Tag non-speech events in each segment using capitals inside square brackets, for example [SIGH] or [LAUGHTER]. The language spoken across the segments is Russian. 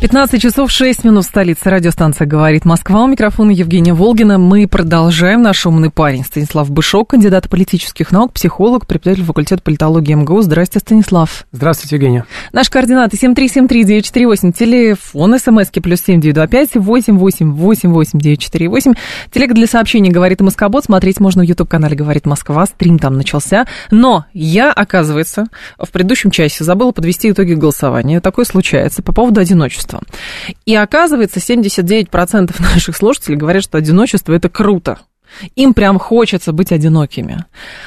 15 часов 6 минут в столице. Радиостанция «Говорит Москва». У микрофона Евгения Волгина. Мы продолжаем. Наш умный парень Станислав Бышок, кандидат политических наук, психолог, преподаватель факультета политологии МГУ. Здравствуйте, Станислав. Здравствуйте, Евгения. Наши координаты 7373948, телефон, смски плюс 7925 8888948. Телега для сообщений «Говорит Москобот». Смотреть можно в YouTube-канале «Говорит Москва». Стрим там начался. Но я, оказывается, в предыдущем часе забыла подвести итоги голосования. Такое случается по поводу одиночества одиночество. И оказывается, 79% наших слушателей говорят, что одиночество это круто. Им прям хочется быть одинокими.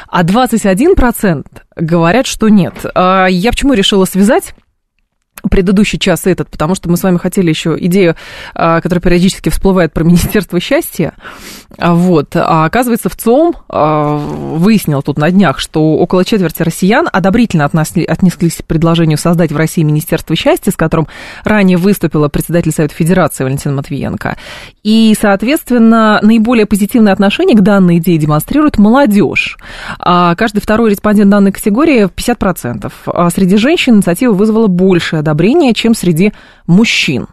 А 21% говорят, что нет. А я почему решила связать предыдущий час этот, потому что мы с вами хотели еще идею, а, которая периодически всплывает про Министерство счастья. А, вот. А оказывается, в ЦОМ а, выяснил тут на днях, что около четверти россиян одобрительно отнеслись к предложению создать в России Министерство счастья, с которым ранее выступила председатель Совета Федерации Валентина Матвиенко. И, соответственно, наиболее позитивное отношение к данной идее демонстрирует молодежь. Каждый второй респондент данной категории 50%. А среди женщин инициатива вызвала большее одобрения, чем среди мужчин.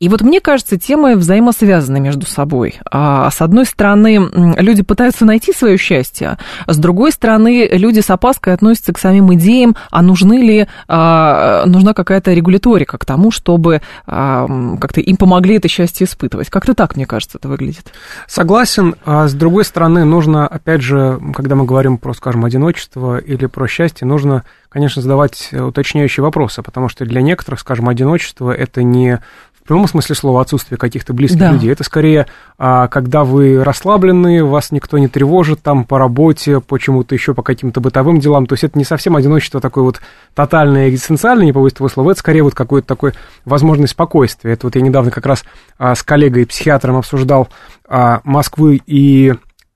И вот мне кажется, темы взаимосвязаны между собой. А, с одной стороны, люди пытаются найти свое счастье, с другой стороны, люди с опаской относятся к самим идеям, а нужны ли, а, нужна какая-то регуляторика к тому, чтобы а, как-то им помогли это счастье испытывать. Как-то так, мне кажется, это выглядит. Согласен. А с другой стороны, нужно, опять же, когда мы говорим про, скажем, одиночество или про счастье, нужно, конечно, задавать уточняющие вопросы, потому что для некоторых, скажем, одиночество – это не в прямом смысле слова отсутствие каких-то близких да. людей. Это скорее, а, когда вы расслаблены, вас никто не тревожит там по работе, почему-то еще по каким-то бытовым делам. То есть это не совсем одиночество такое вот тотальное, экзистенциальное, не побоюсь этого слова, это скорее вот какое-то такое возможность спокойствия. Это вот я недавно как раз а, с коллегой, психиатром обсуждал а, Москву и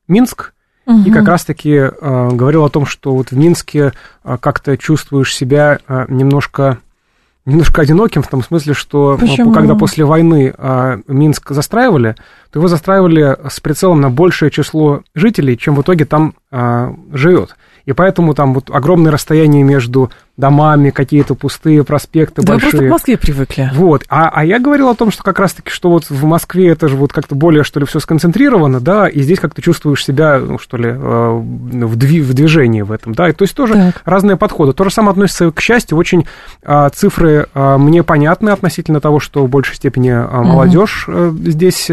Минск, Угу. И как раз-таки э, говорил о том, что вот в Минске э, как-то чувствуешь себя э, немножко немножко одиноким в том смысле, что Почему? когда после войны а, Минск застраивали, то его застраивали с прицелом на большее число жителей, чем в итоге там а, живет. И поэтому там вот огромное расстояние между домами, какие-то пустые проспекты да большие. Да, просто к Москве привыкли. Вот. А, а я говорил о том, что как раз-таки, что вот в Москве это же вот как-то более, что ли, все сконцентрировано, да, и здесь как-то чувствуешь себя, ну, что ли, э, в, дви, в движении в этом, да, и то есть тоже так. разные подходы. То же самое относится к счастью, очень а, цифры а, мне понятны относительно того, что в большей степени молодежь угу. здесь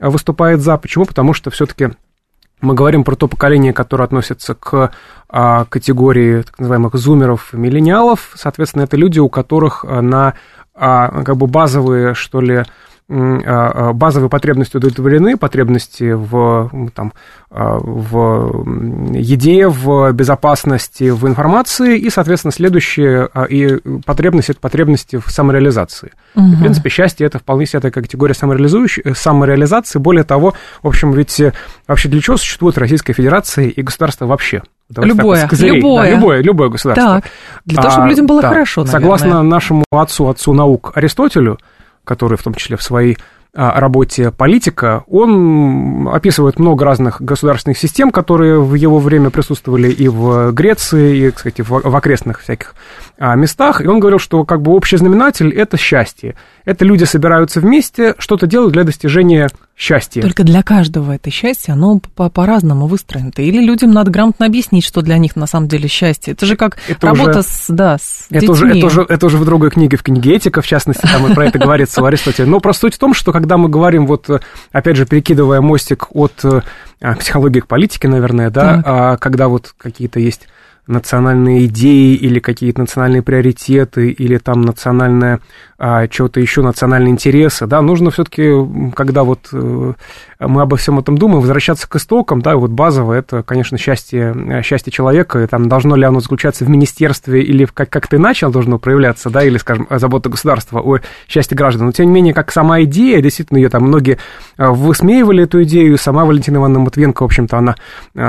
выступает за. Почему? Потому что все-таки мы говорим про то поколение, которое относится к а, категории так называемых зумеров, миллениалов. Соответственно, это люди, у которых а, на а, как бы базовые, что ли, базовые потребности удовлетворены, потребности в, там, а, в еде, в безопасности, в информации, и, соответственно, следующие и потребности – это потребности в самореализации. Угу. И, в принципе, счастье – это вполне себе такая категория самореализующей, самореализации. Более того, в общем, ведь э, вообще для чего существует Российская Федерация и государство вообще? Давайте любое, так, любое. Да, любое, любое государство. Так, для того, чтобы людям было да. хорошо, наверное. Согласно нашему отцу, отцу наук Аристотелю, который в том числе в своей а, работе политика, он описывает много разных государственных систем, которые в его время присутствовали и в Греции, и, кстати, в окрестных всяких а, местах, и он говорил, что как бы общий знаменатель – это счастье. Это люди собираются вместе, что-то делают для достижения счастья. Только для каждого это счастье, оно по-разному выстроено. Или людям надо грамотно объяснить, что для них на самом деле счастье. Это же как это работа уже, с, да, с это детьми. Уже, это, уже, это уже в другой книге, в книге «Этика», в частности, там и про это говорится у [LAUGHS] Аристотеля. Но просто суть в том, что когда мы говорим, вот, опять же, перекидывая мостик от а, психологии к политике, наверное, да, а, когда вот какие-то есть национальные идеи или какие-то национальные приоритеты или там национальное а, чего-то еще, национальные интересы, да, нужно все-таки, когда вот э, мы обо всем этом думаем, возвращаться к истокам, да, вот базово это, конечно, счастье, э, счастье человека, и там должно ли оно заключаться в министерстве или как, как ты начал должно проявляться, да, или, скажем, забота государства о счастье граждан, но тем не менее, как сама идея, действительно, ее там многие э, высмеивали эту идею, сама Валентина Ивановна Матвенко, в общем-то, она,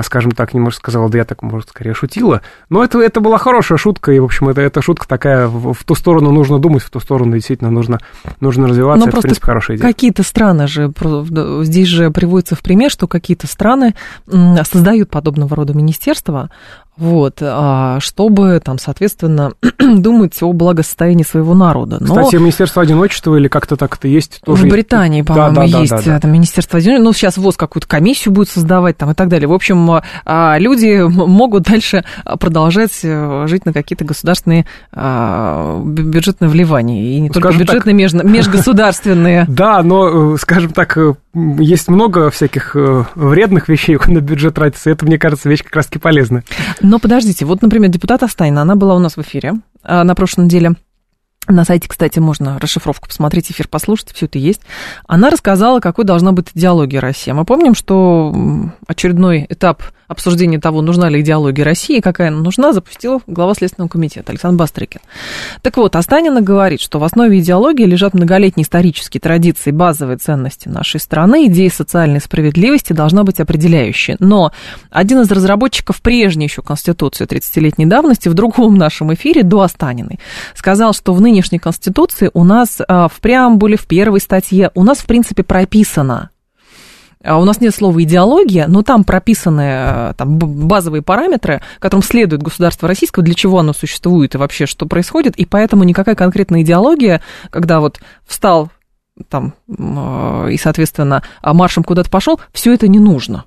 скажем так, не может сказала, да я так, может, скорее шутила, но это, это была хорошая шутка, и, в общем, это, эта шутка такая, в, в ту сторону нужно думать, в ту сторону действительно нужно, нужно развиваться. Но это, просто в принципе, хорошая идея. Какие-то страны же, здесь же приводится в пример, что какие-то страны создают подобного рода министерства, вот, а, чтобы там, соответственно, [CLEARS THROAT] думать о благосостоянии своего народа. Но... Кстати, Министерство одиночества или как-то так это есть тоже. В Британии, по-моему, да, да, есть да, да, да. Министерство одиночества. Ну, сейчас ВОЗ какую-то комиссию будет создавать там и так далее. В общем, а, люди могут дальше продолжать э, жить на какие-то государственные а, бюджетные вливания. И не только бюджетные, так... межгосударственные. [LAUGHS] Да, но, э, скажем так, э, есть много всяких вредных вещей [LAUGHS] на бюджет тратится. Это, мне кажется, вещь как раз-таки полезная. Но подождите, вот, например, депутат Астайна, она была у нас в эфире а, на прошлой неделе. На сайте, кстати, можно расшифровку посмотреть, эфир послушать, все это есть. Она рассказала, какой должна быть идеология России. Мы помним, что очередной этап обсуждения того, нужна ли идеология России, какая она нужна, запустил глава Следственного комитета Александр Бастрыкин. Так вот, Останина говорит, что в основе идеологии лежат многолетние исторические традиции, базовые ценности нашей страны, идея социальной справедливости должна быть определяющей. Но один из разработчиков прежней еще Конституции 30-летней давности в другом нашем эфире до Останиной сказал, что в нынешней Конституции у нас а, в преамбуле, в первой статье, у нас, в принципе, прописано, у нас нет слова идеология, но там прописаны э, там, базовые параметры, которым следует государство российское, для чего оно существует и вообще что происходит, и поэтому никакая конкретная идеология, когда вот встал там э, и, соответственно, маршем куда-то пошел, все это не нужно.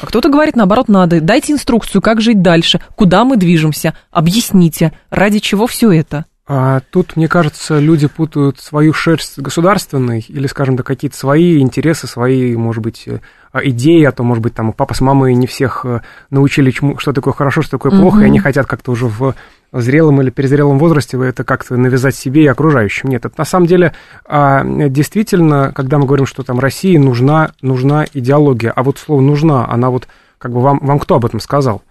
А кто-то говорит, наоборот, надо. Дайте инструкцию, как жить дальше, куда мы движемся, объясните, ради чего все это. А тут, мне кажется, люди путают свою шерсть с государственной или, скажем так, какие-то свои интересы, свои, может быть, э, идеи, а то, может быть, там папа с мамой не всех э, научили, чему, что такое хорошо, что такое плохо, mm-hmm. и они хотят как-то уже в зрелом или перезрелом возрасте это как-то навязать себе и окружающим. Нет, это на самом деле а, действительно, когда мы говорим, что там России нужна, нужна идеология, а вот слово «нужна», она вот, как бы вам, вам кто об этом сказал?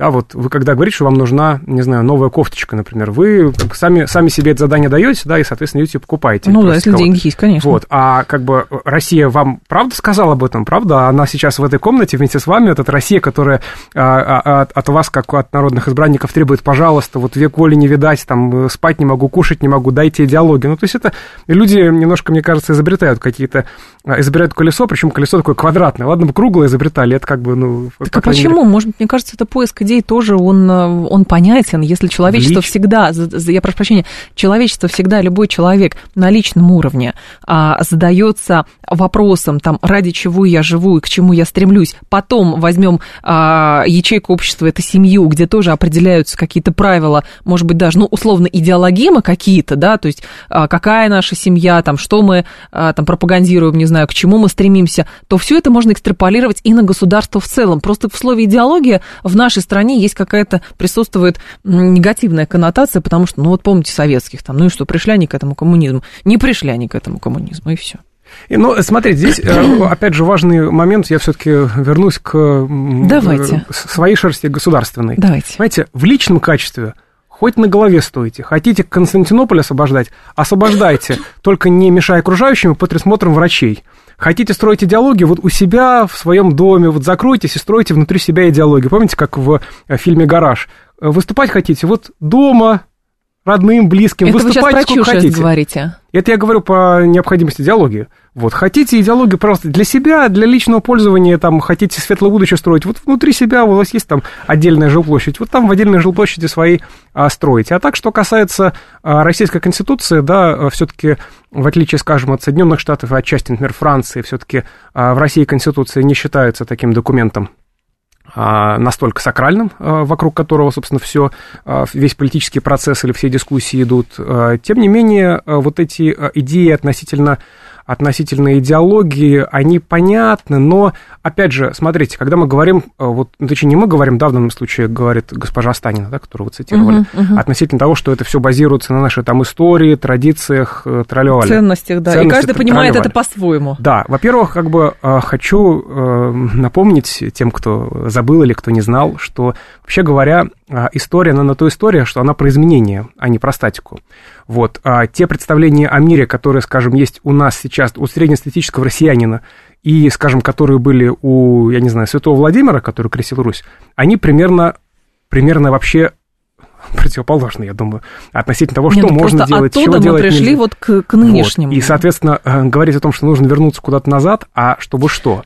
Да, вот вы когда говорите, что вам нужна, не знаю, новая кофточка, например, вы сами, сами себе это задание даете, да, и, соответственно, идете покупаете. Ну да, если деньги есть, конечно. Вот, а как бы Россия вам правда сказала об этом, правда? Она сейчас в этой комнате вместе с вами, вот эта Россия, которая а, а, от, от вас, как от народных избранников, требует, пожалуйста, вот век воли не видать, там, спать не могу, кушать не могу, дайте идеологию. Ну, то есть это люди немножко, мне кажется, изобретают какие-то, а, изобретают колесо, причем колесо такое квадратное. Ладно бы круглое изобретали, это как бы, ну... Так а почему? Мере... Может быть, мне кажется, это поиск идей тоже он, э, он понятен, если человечество Лич... всегда, я прошу прощения, человечество всегда, любой человек на личном уровне а, задается вопросом, там, ради чего я живу и к чему я стремлюсь. Потом возьмем а, ячейку общества, это семью, где тоже определяются какие-то правила, может быть, даже, ну, условно, идеологемы какие-то, да, то есть а, какая наша семья, там, что мы а, там пропагандируем, не знаю, к чему мы стремимся, то все это можно экстраполировать и на государство в целом. Просто в слове идеология в нашей стране есть какая-то, присутствует негативная коннотация, потому что, ну вот помните советских там, ну и что, пришли они к этому коммунизму? Не пришли они к этому коммунизму, и все. И, ну, смотрите, здесь, э, [CLEARS THROAT] опять же, важный момент, я все-таки вернусь к Давайте. своей шерсти государственной. Давайте. Знаете, в личном качестве хоть на голове стоите. Хотите Константинополь освобождать? Освобождайте, только не мешая окружающим под присмотром врачей. Хотите строить идеологию? Вот у себя в своем доме, вот закройтесь и стройте внутри себя идеологию. Помните, как в э, фильме «Гараж»? Выступать хотите? Вот дома, родным, близким. Это выступайте вы сейчас про сколько хотите. говорите. Это я говорю по необходимости диалоги. Вот, хотите идеологию просто для себя, для личного пользования, там, хотите светлое будущее строить, вот внутри себя у вас есть там отдельная жилплощадь, вот там в отдельной жилплощади свои а, строите. А так, что касается а, Российской Конституции, да, все-таки, в отличие, скажем, от Соединенных Штатов и отчасти, например, Франции, все-таки а, в России Конституция не считается таким документом, настолько сакральным, а, вокруг которого, собственно, все, а, весь политический процесс или все дискуссии идут. Тем не менее, вот эти идеи относительно относительно идеологии, они понятны, но, опять же, смотрите, когда мы говорим, э, вот, ну, точнее, не мы говорим, да, в данном случае говорит госпожа Станина, да, которую вы цитировали, uh-huh, uh-huh. относительно того, что это все базируется на нашей там истории, традициях, э, тролливали. Ценностях, да, Ценности, и каждый понимает это по-своему. Да, во-первых, как бы хочу напомнить тем, кто забыл или кто не знал, что, вообще говоря, история, она на то история, что она про изменения, а не про статику. Вот. А те представления о мире, которые, скажем, есть у нас сейчас, у среднестатистического россиянина, и, скажем, которые были у, я не знаю, святого Владимира, который крестил Русь, они примерно, примерно вообще [LAUGHS] противоположны, я думаю, относительно того, что Нет, ну можно делать, чего мы делать пришли нельзя. вот к, к нынешнему. Вот. И, соответственно, э, говорить о том, что нужно вернуться куда-то назад, а чтобы что?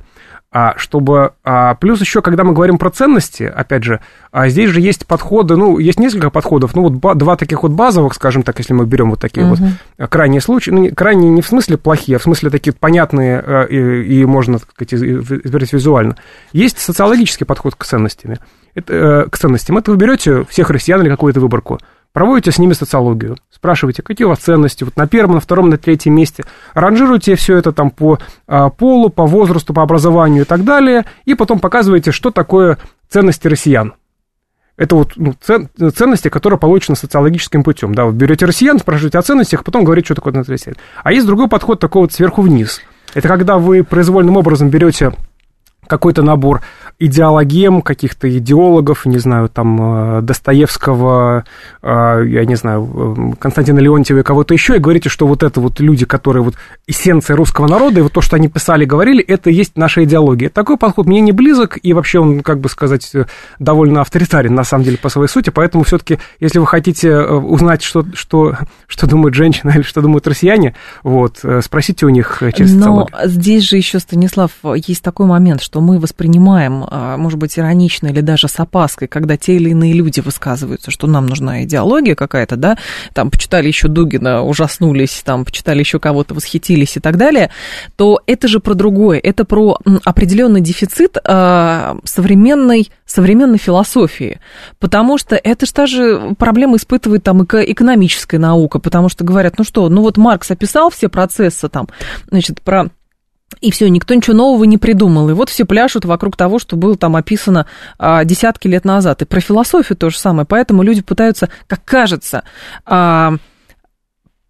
А, чтобы... А, плюс еще, когда мы говорим про ценности, опять же, а здесь же есть подходы, ну, есть несколько подходов, ну, вот два таких вот базовых, скажем так, если мы берем вот такие uh-huh. вот крайние случаи, ну, крайние не в смысле плохие, а в смысле такие понятные э, и, и можно, так сказать, измерить визуально. Есть социологический подход к ценностям. Это, э, к ценностям. Это вы берете всех россиян или какую-то выборку, проводите с ними социологию, спрашиваете, какие у вас ценности, вот на первом, на втором, на третьем месте, ранжируете все это там по а, полу, по возрасту, по образованию и так далее, и потом показываете, что такое ценности россиян. Это вот ну, цен, ценности, которые получены социологическим путем. Да, вы берете россиян, спрашиваете о ценностях, потом говорите, что такое россиян. А есть другой подход такой вот сверху вниз. Это когда вы произвольным образом берете какой-то набор идеологем, каких-то идеологов, не знаю, там, э, Достоевского, э, я не знаю, э, Константина Леонтьева и кого-то еще, и говорите, что вот это вот люди, которые вот эссенция русского народа, и вот то, что они писали, говорили, это есть наша идеология. Такой подход мне не близок, и вообще он, как бы сказать, довольно авторитарен, на самом деле, по своей сути, поэтому все-таки, если вы хотите узнать, что, что, что думает женщина [LAUGHS] или что думают россияне, вот, спросите у них через Но здесь же еще, Станислав, есть такой момент, что мы воспринимаем а, может быть, иронично или даже с опаской, когда те или иные люди высказываются, что нам нужна идеология какая-то, да, там почитали еще Дугина, ужаснулись, там почитали еще кого-то, восхитились и так далее, то это же про другое, это про определенный дефицит э, современной, современной философии, потому что это же та же проблема испытывает там экономическая наука, потому что говорят, ну что, ну вот Маркс описал все процессы там, значит, про и все, никто ничего нового не придумал. И вот все пляшут вокруг того, что было там описано а, десятки лет назад. И про философию то же самое. Поэтому люди пытаются, как кажется, а,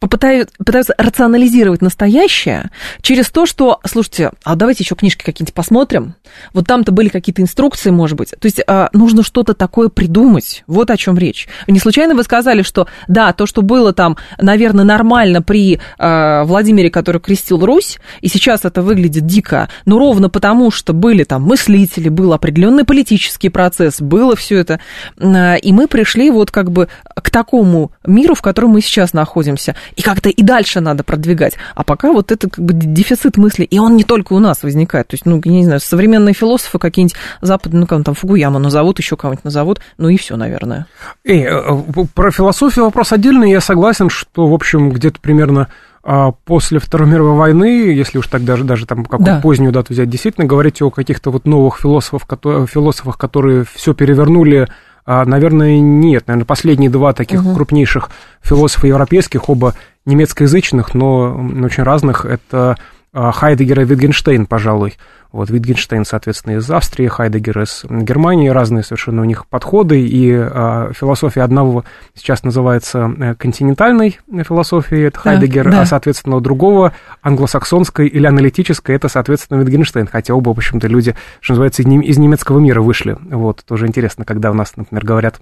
попытаются, пытаются рационализировать настоящее через то, что, слушайте, а давайте еще книжки какие-нибудь посмотрим. Вот там-то были какие-то инструкции, может быть. То есть а, нужно что-то такое придумать. Вот о чем речь. Не случайно вы сказали, что да, то, что было там, наверное, нормально при а, Владимире, который крестил Русь, и сейчас это выглядит дико, но ровно потому, что были там мыслители, был определенный политический процесс, было все это, а, и мы пришли вот как бы к такому миру, в котором мы сейчас находимся и как-то и дальше надо продвигать. А пока вот это как бы дефицит мысли, и он не только у нас возникает. То есть, ну, я не знаю, современные философы какие-нибудь западные, ну, там, Фугуяма назовут, еще кого-нибудь назовут, ну и все, наверное. Эй, э, про философию вопрос отдельный, я согласен, что, в общем, где-то примерно а, после Второй мировой войны, если уж так даже, даже там какую-то да. позднюю дату взять, действительно говорить о каких-то вот новых философов, которые, философах, которые все перевернули наверное, нет. Наверное, последние два таких угу. крупнейших философа европейских, оба немецкоязычных, но очень разных, это а, Хайдегер и Витгенштейн, пожалуй. Вот Витгенштейн, соответственно, из Австрии, Хайдегер из Германии, разные совершенно у них подходы, и э, философия одного сейчас называется э, континентальной философией, это Хайдегер, да. а, соответственно, у другого англосаксонской или аналитической, это, соответственно, Витгенштейн, хотя оба, в общем-то, люди, что называется, из немецкого мира вышли. Вот, тоже интересно, когда у нас, например, говорят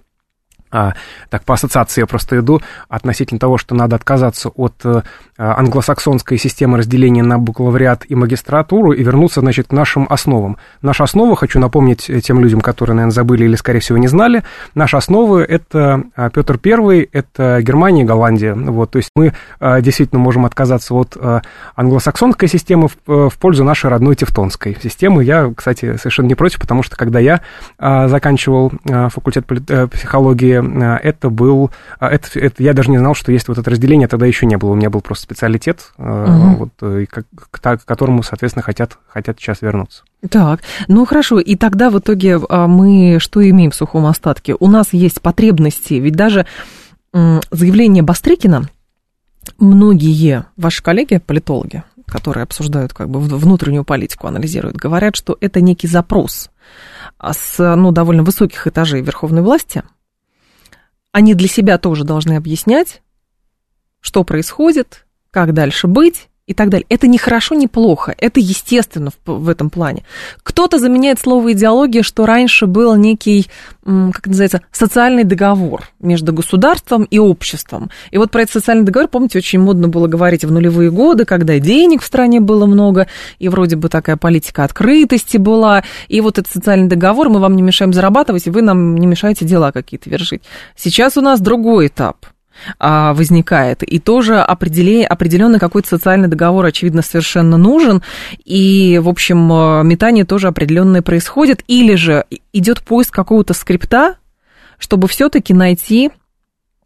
а, так по ассоциации я просто иду, относительно того, что надо отказаться от а, англосаксонской системы разделения на бакалавриат и магистратуру и вернуться, значит, к нашим основам. Наша основа, хочу напомнить тем людям, которые, наверное, забыли или, скорее всего, не знали, наши основы – это а, Петр I, это Германия и Голландия. Вот, то есть мы а, действительно можем отказаться от а, англосаксонской системы в, в пользу нашей родной тевтонской системы. Я, кстати, совершенно не против, потому что когда я а, заканчивал а, факультет э, психологии, Э, это был... Э, это, это, я даже не знал, что есть вот это разделение, тогда еще не было. У меня был просто специалитет, угу. вот, к, к, к которому, соответственно, хотят, хотят сейчас вернуться. Так, ну хорошо, и тогда в итоге а, мы что имеем в сухом остатке? У нас есть потребности, ведь даже заявление Бастрыкина многие ваши коллеги, политологи, которые обсуждают как бы внутреннюю политику, анализируют, говорят, что это некий запрос с ну, довольно высоких этажей верховной власти. Они для себя тоже должны объяснять, что происходит, как дальше быть, и так далее. Это не хорошо, не плохо, это естественно в, в этом плане. Кто-то заменяет слово идеология, что раньше был некий, как называется, социальный договор между государством и обществом. И вот про этот социальный договор, помните, очень модно было говорить в нулевые годы, когда денег в стране было много, и вроде бы такая политика открытости была, и вот этот социальный договор, мы вам не мешаем зарабатывать, и вы нам не мешаете дела какие-то вершить. Сейчас у нас другой этап – а, возникает. И тоже определенный какой-то социальный договор, очевидно, совершенно нужен. И, в общем, э, метание тоже определенное происходит. Или же идет поиск какого-то скрипта, чтобы все-таки найти,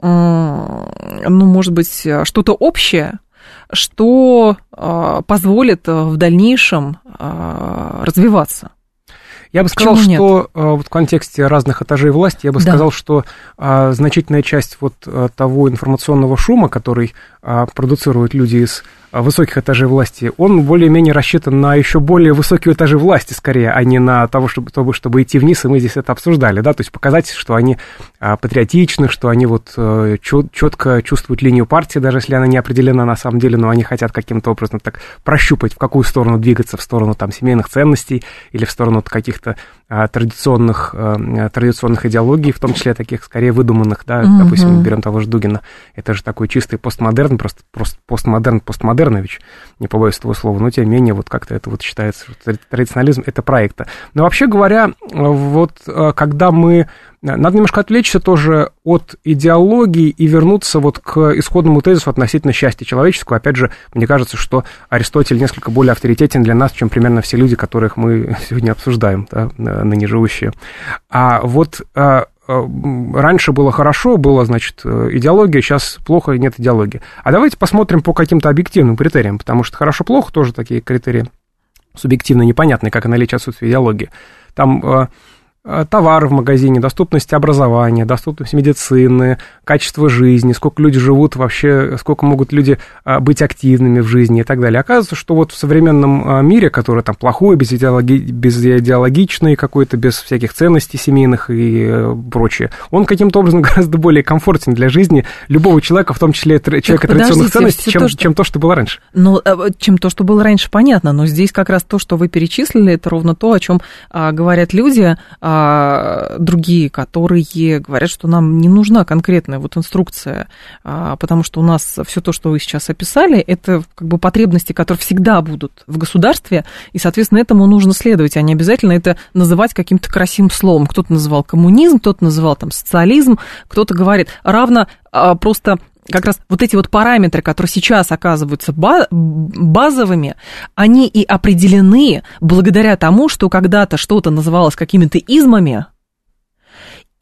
ну, может быть, что-то общее, что э, позволит в дальнейшем э, развиваться. Я бы сказал, Почему что нет? вот в контексте разных этажей власти, я бы да. сказал, что а, значительная часть вот а, того информационного шума, который а, продуцируют люди из а, высоких этажей власти, он более-менее рассчитан на еще более высокие этажи власти, скорее, а не на того, чтобы, чтобы, чтобы идти вниз, и мы здесь это обсуждали, да, то есть показать, что они а, патриотичны, что они вот а, четко чувствуют линию партии, даже если она не определена на самом деле, но они хотят каким-то образом так прощупать, в какую сторону двигаться, в сторону там семейных ценностей или в сторону каких-то а, традиционных, а, традиционных идеологий, в том числе таких скорее выдуманных, да, mm-hmm. допустим, берем того же Дугина, это же такой чистый постмодерн, просто, просто постмодерн, постмодерн, Модернович, не побоюсь этого слова, но тем не менее вот как-то это вот считается, традиционализм это проекта. Но вообще говоря, вот э, когда мы э, надо немножко отвлечься тоже от идеологии и вернуться вот к исходному тезису относительно счастья человеческого. Опять же, мне кажется, что Аристотель несколько более авторитетен для нас, чем примерно все люди, которых мы [LAUGHS] сегодня обсуждаем, да, ныне живущие. А вот Э, раньше было хорошо, была, значит, э, идеология, сейчас плохо, нет идеологии. А давайте посмотрим по каким-то объективным критериям, потому что хорошо-плохо тоже такие критерии субъективно непонятные, как и наличие отсутствия идеологии. Там э, Э, товары в магазине, доступность образования, доступность медицины, качество жизни, сколько люди живут вообще, сколько могут люди э, быть активными в жизни и так далее. Оказывается, что вот в современном э, мире, который там плохой, безидеологи... безидеологичный какой-то, без всяких ценностей семейных и прочее, он каким-то образом [LAUGHS] гораздо более комфортен для жизни любого человека, в том числе человека традиционных ценностей, чем то, что... чем то, что было раньше. Ну, чем то, что было раньше, понятно, но здесь как раз то, что вы перечислили, это ровно то, о чем а, говорят люди, а, а, другие, которые говорят, что нам не нужна конкретная вот инструкция, а, потому что у нас все то, что вы сейчас описали, это как бы потребности, которые всегда будут в государстве, и, соответственно, этому нужно следовать, а не обязательно это называть каким-то красивым словом. Кто-то называл коммунизм, кто-то называл там социализм, кто-то говорит равно а, просто как раз вот эти вот параметры, которые сейчас оказываются базовыми, они и определены благодаря тому, что когда-то что-то называлось какими-то измами,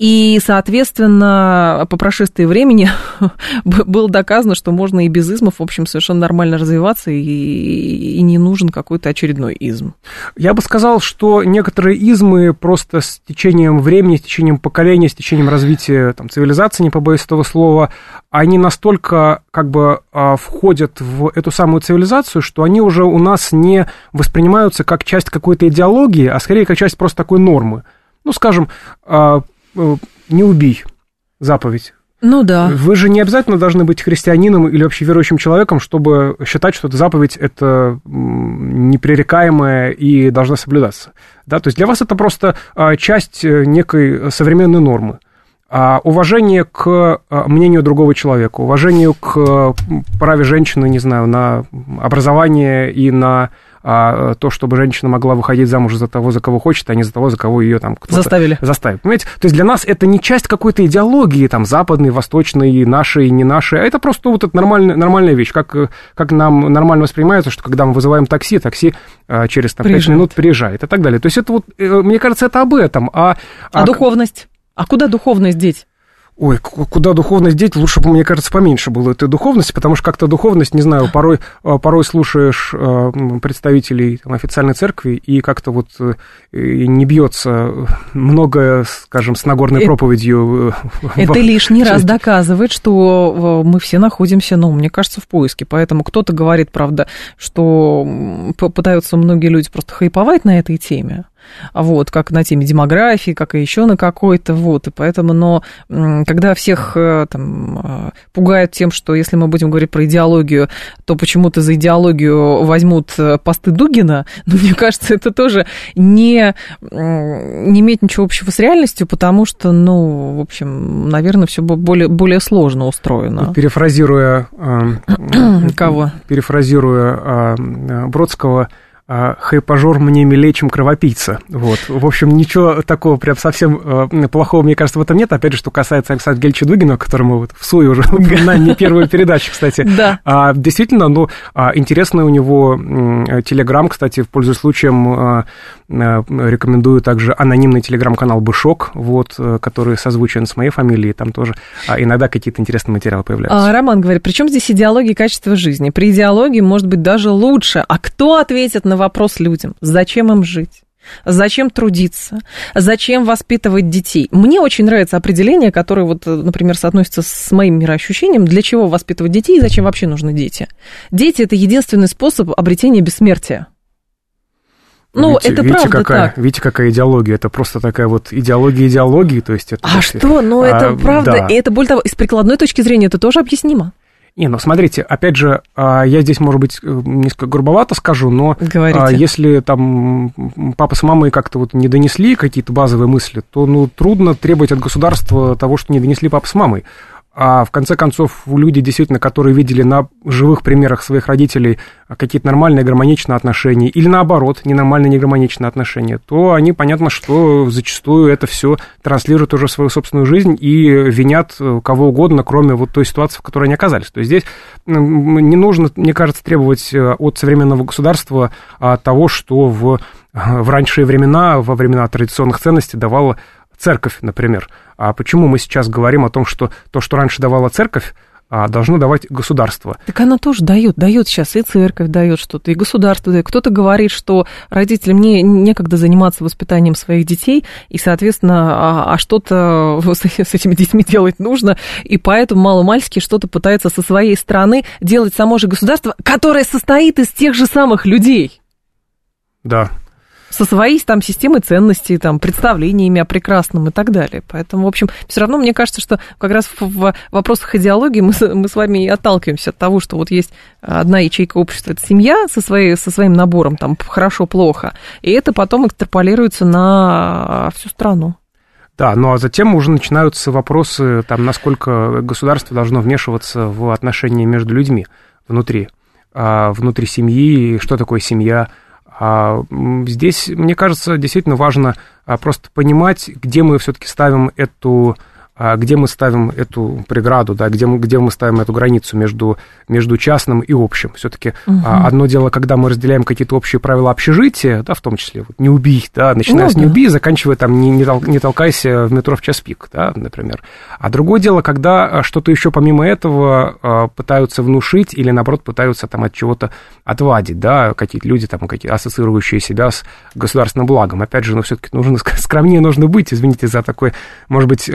и, соответственно, по прошествии времени [LAUGHS] было доказано, что можно и без измов, в общем, совершенно нормально развиваться, и, и не нужен какой-то очередной изм. Я бы сказал, что некоторые измы просто с течением времени, с течением поколения, с течением развития там, цивилизации, не побоюсь этого слова, они настолько как бы а, входят в эту самую цивилизацию, что они уже у нас не воспринимаются как часть какой-то идеологии, а скорее как часть просто такой нормы. Ну, скажем, а, не убей заповедь. Ну да. Вы же не обязательно должны быть христианином или вообще верующим человеком, чтобы считать, что эта заповедь это непререкаемая и должна соблюдаться. Да? То есть для вас это просто а, часть э, некой современной нормы. А уважение к а, мнению другого человека, уважение к праве женщины, не знаю, на образование и на а, то, чтобы женщина могла выходить замуж за того, за кого хочет, а не за того, за кого ее там кто-то заставили. Заставит. Понимаете? То есть для нас это не часть какой-то идеологии, там, западной, восточной, нашей, не нашей, а это просто вот это нормальная, нормальная вещь, как, как нам нормально воспринимается, что когда мы вызываем такси, такси а, через там, 5 минут приезжает и так далее. То есть это вот, э, мне кажется, это об этом. А, а, а духовность? А куда духовность деть? Ой, куда духовность деть, лучше бы, мне кажется, поменьше было этой духовности, потому что как-то духовность, не знаю, порой, а, порой слушаешь а, представителей там, официальной церкви, и как-то вот э, не бьется многое, скажем, с Нагорной это, проповедью. Э, это лишний раз [LAUGHS] доказывает, что мы все находимся, ну, мне кажется, в поиске, поэтому кто-то говорит, правда, что пытаются многие люди просто хайповать на этой теме, вот, как на теме демографии, как и еще на какой-то, вот, и поэтому, но когда всех э, там э, пугают тем, что если мы будем говорить про идеологию, то почему-то за идеологию возьмут э, посты Дугина, [LAUGHS] ну, мне кажется, это тоже не, не имеет ничего общего с реальностью, потому что, ну, в общем, наверное, все более, более сложно устроено. Перефразируя... [CLEARS THROAT] Кого? Перефразируя Бродского, хайпажор мне милее, чем кровопийца. Вот. В общем, ничего такого прям совсем э, плохого, мне кажется, в этом нет. Опять же, что касается Александра Гельча Дугина, которому вот в СУе уже [LAUGHS] упоминали не первую передачу, кстати. Да. А, действительно, ну, а, интересный у него телеграм, кстати, в пользу случаем а, рекомендую также анонимный телеграм-канал Бышок, вот, э, который созвучен с моей фамилией, там тоже иногда какие-то интересные материалы появляются. А, Роман говорит, при чем здесь идеология и качество жизни? При идеологии может быть даже лучше. А кто ответит на на вопрос людям, зачем им жить? Зачем трудиться? Зачем воспитывать детей? Мне очень нравится определение, которое, вот, например, соотносится с моим мироощущением. Для чего воспитывать детей и зачем вообще нужны дети? Дети – это единственный способ обретения бессмертия. Ну, видите, это видите, правда какая, так. Видите, какая идеология? Это просто такая вот идеология идеологии, то есть это... А что? Ну, это а, правда, да. и это более того, с прикладной точки зрения это тоже объяснимо. Не, ну смотрите, опять же, а, я здесь, может быть, э, несколько грубовато скажу, но а, Говорите. если там папа с мамой как-то вот не донесли какие-то базовые мысли, то ну, трудно требовать от государства того, что не донесли папа с мамой. А в конце концов, люди, действительно, которые видели на живых примерах своих родителей какие-то нормальные, гармоничные отношения, или наоборот, ненормальные, негармоничные отношения, то они, понятно, что зачастую это все транслируют уже в свою собственную жизнь и винят кого угодно, кроме вот той ситуации, в которой они оказались. То есть здесь не нужно, мне кажется, требовать э, от современного государства а, того, что в, в ранние времена, во времена традиционных ценностей давало церковь, например. А почему мы сейчас говорим о том, что то, что раньше давала церковь, а, должно давать государство. Так она тоже дает, дает сейчас и церковь дает что-то, и государство дает. Кто-то говорит, что родителям не, некогда заниматься воспитанием своих детей, и, соответственно, а, а что-то [LAUGHS] с, с этими детьми делать нужно, и поэтому маломальски что-то пытается со своей стороны делать само же государство, которое состоит из тех же самых людей. Да, со своей там системой ценностей, там, представлениями о прекрасном и так далее. Поэтому, в общем, все равно мне кажется, что как раз в вопросах идеологии мы, мы с вами и отталкиваемся от того, что вот есть одна ячейка общества, это семья со, своей, со своим набором, там, хорошо-плохо, и это потом экстраполируется на всю страну. Да, ну а затем уже начинаются вопросы, там, насколько государство должно вмешиваться в отношения между людьми внутри, а, внутри семьи, что такое семья, здесь, мне кажется, действительно важно а, просто понимать, где мы все-таки ставим эту а где мы ставим эту преграду, да, где мы, где мы ставим эту границу между, между частным и общим. Все-таки угу. одно дело, когда мы разделяем какие-то общие правила общежития, да, в том числе вот, не убий, да, начиная ну, с не да. убий, заканчивая там не, не, тол, не толкайся в метро в час пик, да, например. А другое дело, когда а, что-то еще помимо этого а, пытаются внушить или, наоборот, пытаются там от чего-то отвадить, да, какие-то люди там, какие ассоциирующие себя с государственным благом. Опять же, ну, все-таки нужно скромнее нужно быть, извините за такой, может быть,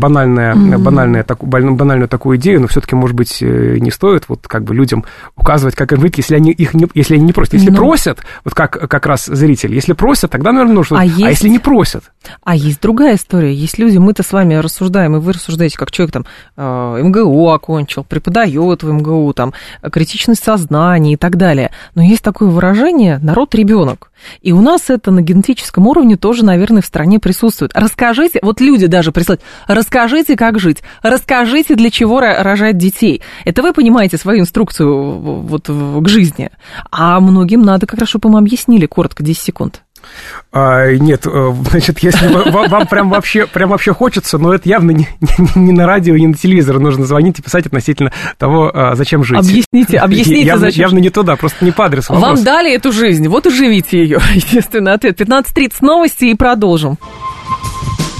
банальная, mm-hmm. банальная, так, банальную такую идею, но все-таки, может быть, э, не стоит вот как бы людям указывать, как им выйти, если они их не, если они не просят. Если. Ну. просят, вот как, как раз зритель, если просят, тогда, наверное, нужно. А, а есть... а если не просят? А есть другая история. Есть люди, мы-то с вами рассуждаем, и вы рассуждаете, как человек там э, МГУ окончил, преподает в МГУ, там, критичность сознания и так далее. Но есть такое выражение «народ-ребенок». И у нас это на генетическом уровне тоже, наверное, в стране присутствует. Расскажите, вот люди даже прислать, расскажите, как жить, расскажите, для чего рожать детей. Это вы понимаете свою инструкцию вот к жизни. А многим надо как раз, чтобы им объяснили коротко, 10 секунд. А, нет, э, значит, если вам прям вообще, прям вообще хочется, но это явно не, не, не на радио, не на телевизор нужно звонить и писать относительно того, а, зачем жить. Объясните, объясните, явно, зачем. Явно не туда, просто не по адресу. Вопрос. Вам дали эту жизнь, вот и живите ее, [LAUGHS] естественно, ответ. 15.30 новости и продолжим.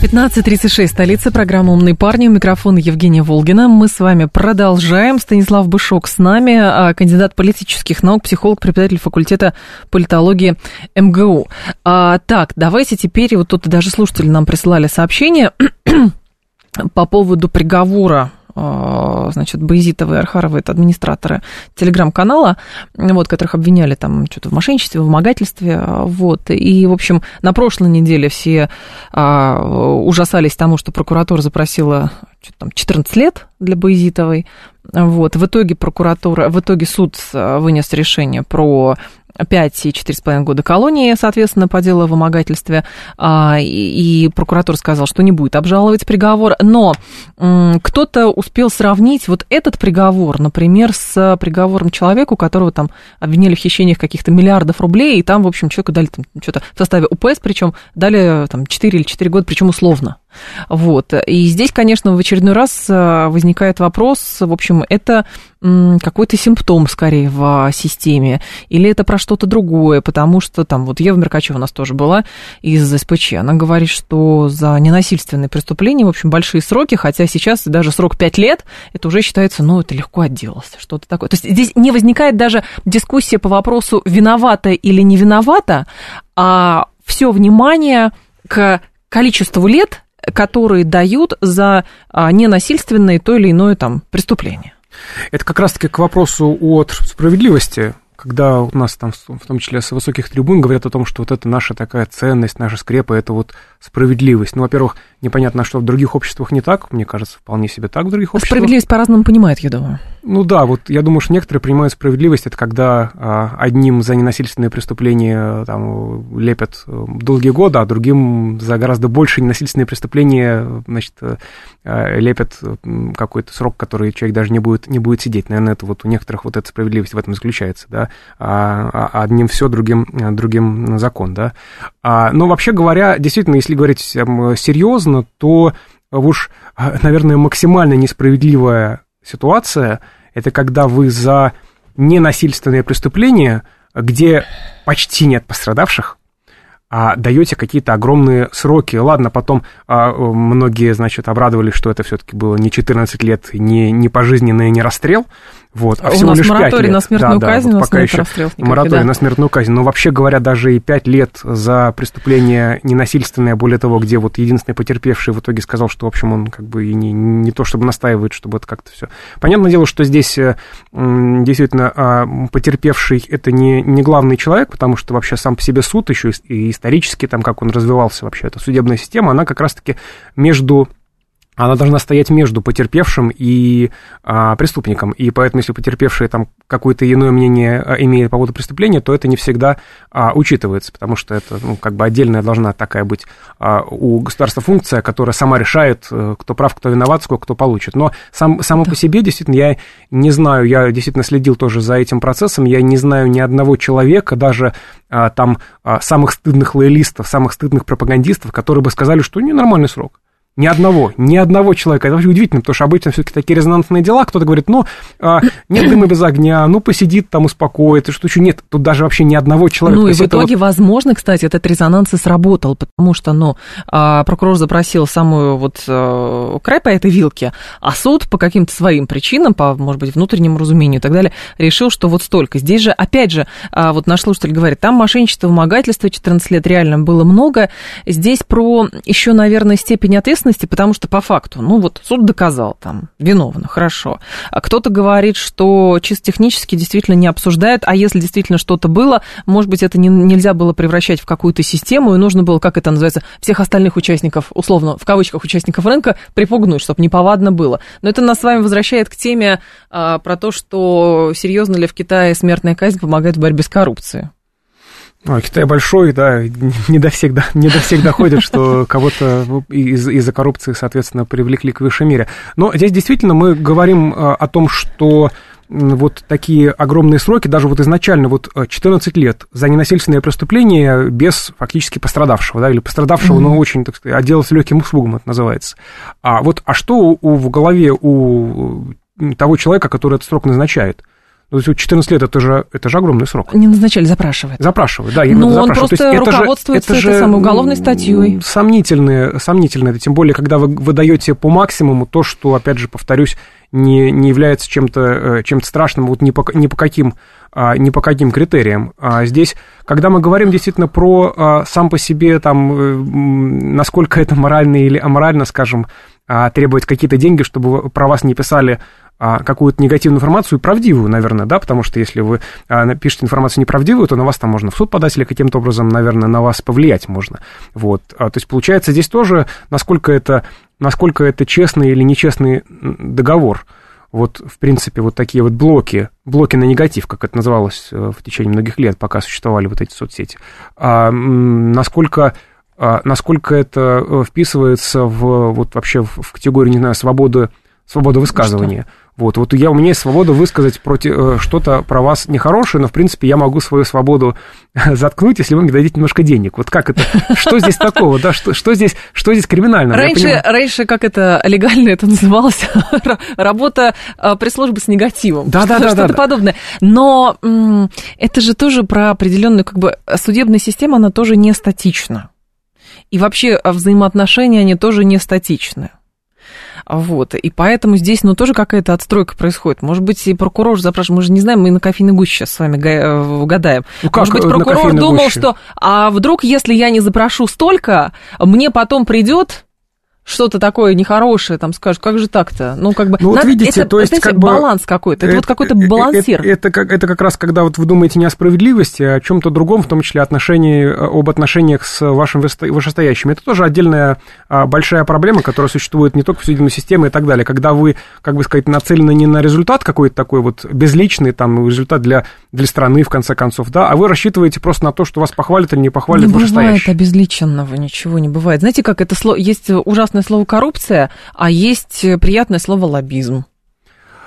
15.36, столица, программа «Умные парни», у микрофона Евгения Волгина. Мы с вами продолжаем. Станислав Бышок с нами, а, кандидат политических наук, психолог, преподаватель факультета политологии МГУ. А, так, давайте теперь, вот тут даже слушатели нам присылали сообщение [CLEARS THROAT] по поводу приговора значит, Боязитова и это администраторы телеграм-канала, вот, которых обвиняли там что-то в мошенничестве, в вымогательстве, вот, и, в общем, на прошлой неделе все а, ужасались тому, что прокуратура запросила что-то там 14 лет для Боязитовой, вот, в итоге прокуратура, в итоге суд вынес решение про 5 и 4,5 года колонии, соответственно, по делу о вымогательстве, а, и прокуратура сказала, что не будет обжаловать приговор, но кто-то успел сравнить вот этот приговор, например, с приговором человеку, которого там обвинили в хищениях каких-то миллиардов рублей, и там, в общем, человеку дали там что-то в составе УПС, причем дали там 4 или 4 года, причем условно. Вот. И здесь, конечно, в очередной раз э, возникает вопрос, в общем, это какой-то симптом скорее в системе, или это про что-то другое, потому что там вот Ева Меркачева у нас тоже была из СПЧ, она говорит, что за ненасильственные преступления, в общем, большие сроки, хотя сейчас даже срок 5 лет, это уже считается, ну, это легко отделался, что-то такое. То есть здесь не возникает даже дискуссия по вопросу, виновата или не виновата, а все внимание к количеству лет, которые дают за а, ненасильственное то или иное там преступление. Это как раз-таки к вопросу о справедливости когда у нас там, в том числе с высоких трибун, говорят о том, что вот это наша такая ценность, наша скрепа, это вот справедливость. Ну, во-первых, непонятно, что в других обществах не так, мне кажется, вполне себе так в других обществах. Справедливость по-разному понимают, я думаю. Ну да, вот я думаю, что некоторые понимают справедливость, это когда а, одним за ненасильственные преступления там, лепят э, долгие годы, а другим за гораздо больше ненасильственные преступления, значит, э, лепят какой-то срок, который человек даже не будет, не будет сидеть. Наверное, это вот у некоторых вот эта справедливость в этом заключается, да а, а одним все, другим, другим закон, да. А, но вообще говоря, действительно, если говорить серьезно, то уж, наверное, максимально несправедливая ситуация – это когда вы за ненасильственные преступления, где почти нет пострадавших, а даете какие-то огромные сроки. Ладно, потом а, многие, значит, обрадовались, что это все-таки было не 14 лет, не, не пожизненный, не расстрел, вот, а, а всего у нас лишь мораторий лет. на смертную да, казнь, да, у нас пока еще мораторий да. на смертную казнь. Но вообще говоря, даже и 5 лет за преступление ненасильственное, более того, где вот единственный потерпевший в итоге сказал, что, в общем, он как бы и не, не то чтобы настаивает, чтобы это как-то все. Понятное дело, что здесь э, действительно а, потерпевший это не, не главный человек, потому что вообще сам по себе суд еще и исторически, там, как он развивался вообще, эта судебная система, она как раз-таки между она должна стоять между потерпевшим и а, преступником. И поэтому, если потерпевший там какое-то иное мнение а, имеет по поводу преступления, то это не всегда а, учитывается, потому что это ну, как бы отдельная должна такая быть а, у государства функция, которая сама решает, э, кто прав, кто виноват, сколько кто получит. Но сам, само да. по себе, действительно, я не знаю, я действительно следил тоже за этим процессом, я не знаю ни одного человека, даже а, там а, самых стыдных лоялистов, самых стыдных пропагандистов, которые бы сказали, что ненормальный срок. Ни одного, ни одного человека. Это вообще удивительно, потому что обычно все-таки такие резонансные дела. Кто-то говорит, ну, а, нет дыма без огня, ну, посидит там, успокоится, что еще нет. Тут даже вообще ни одного человека. Ну, и в итоге, вот... возможно, кстати, этот резонанс и сработал, потому что, ну, а, прокурор запросил самую вот а, край по этой вилке, а суд по каким-то своим причинам, по, может быть, внутреннему разумению и так далее, решил, что вот столько. Здесь же, опять же, а, вот наш слушатель говорит, там мошенничество, вымогательство 14 лет реально было много. Здесь про еще, наверное, степень ответственности ответственности, потому что по факту, ну вот суд доказал там, виновно, хорошо. А кто-то говорит, что чисто технически действительно не обсуждает, а если действительно что-то было, может быть, это не, нельзя было превращать в какую-то систему, и нужно было, как это называется, всех остальных участников, условно, в кавычках, участников рынка припугнуть, чтобы неповадно было. Но это нас с вами возвращает к теме а, про то, что серьезно ли в Китае смертная казнь помогает в борьбе с коррупцией. Ну, Китай большой, да, не до всех, не до всех доходит, что кого-то из- из-за коррупции, соответственно, привлекли к высшей мере. Но здесь действительно мы говорим а, о том, что вот такие огромные сроки, даже вот изначально вот 14 лет за ненасильственное преступление без фактически пострадавшего, да, или пострадавшего, mm-hmm. но очень, так сказать, отделался легким испугом, это называется. А вот, а что у, в голове у того человека, который этот срок назначает? Ну, то есть 14 лет это же, это же огромный срок. Не назначали, запрашивает. Запрашивает, да. Ну, он просто руководствуется это же, этой самой уголовной статьей. Сомнительное, сомнительное. Это тем более, когда вы выдаете по максимуму то, что, опять же, повторюсь, не, не является чем-то э, чем страшным вот ни по, ни по каким а, ни по каким критериям. А здесь, когда мы говорим действительно про а, сам по себе, там, э, насколько это морально или аморально, скажем, требовать какие-то деньги, чтобы про вас не писали какую-то негативную информацию, правдивую, наверное, да, потому что если вы а, напишете информацию неправдивую, то на вас там можно в суд подать или каким-то образом, наверное, на вас повлиять можно. Вот. А, то есть получается здесь тоже, насколько это, насколько это честный или нечестный договор. Вот, в принципе, вот такие вот блоки, блоки на негатив, как это называлось э, в течение многих лет, пока существовали вот эти соцсети. А, насколько насколько это э, вписывается в, вот вообще в категорию, не знаю, свободы, свободы высказывания. Что? Вот, вот я, у меня есть свобода высказать против, э, что-то про вас нехорошее, но, в принципе, я могу свою свободу [LAUGHS] заткнуть, если вы мне дадите немножко денег. Вот как это? Что здесь такого? Да, что, что, здесь, что здесь криминального? Раньше, раньше, как это легально это называлось, [LAUGHS] работа э, пресс-службы с негативом. Да, да, да. Что-то подобное. Но это же тоже про определенную, как бы, судебная система, она тоже не статична. И вообще взаимоотношения, они тоже не статичны. Вот. И поэтому здесь, ну, тоже какая-то отстройка происходит. Может быть, и прокурор запрашивает, мы же не знаем, мы на кофейной гуще сейчас с вами э, гадаем. Ну, как Может быть, прокурор думал, гуще? что, а вдруг, если я не запрошу столько, мне потом придет что-то такое нехорошее, там скажешь, как же так-то? Ну, как бы, ну, вот видите, это, то есть, знаете, как бы, баланс какой-то, это, это вот какой-то э, э, балансир. Это, это, как, это как раз, когда вот вы думаете не о справедливости, а о чем-то другом, в том числе отношении, э, об отношениях с вашим вышестоящим. Это тоже отдельная а, большая проблема, которая существует не только в судебной системе и так далее. Когда вы, как бы сказать, нацелены не на результат какой-то такой вот безличный, там, результат для, для страны, в конце концов, да, а вы рассчитываете просто на то, что вас похвалят или не похвалят не бывает обезличенного, ничего не бывает. Знаете, как это слово, есть ужасное слово коррупция, а есть приятное слово лоббизм.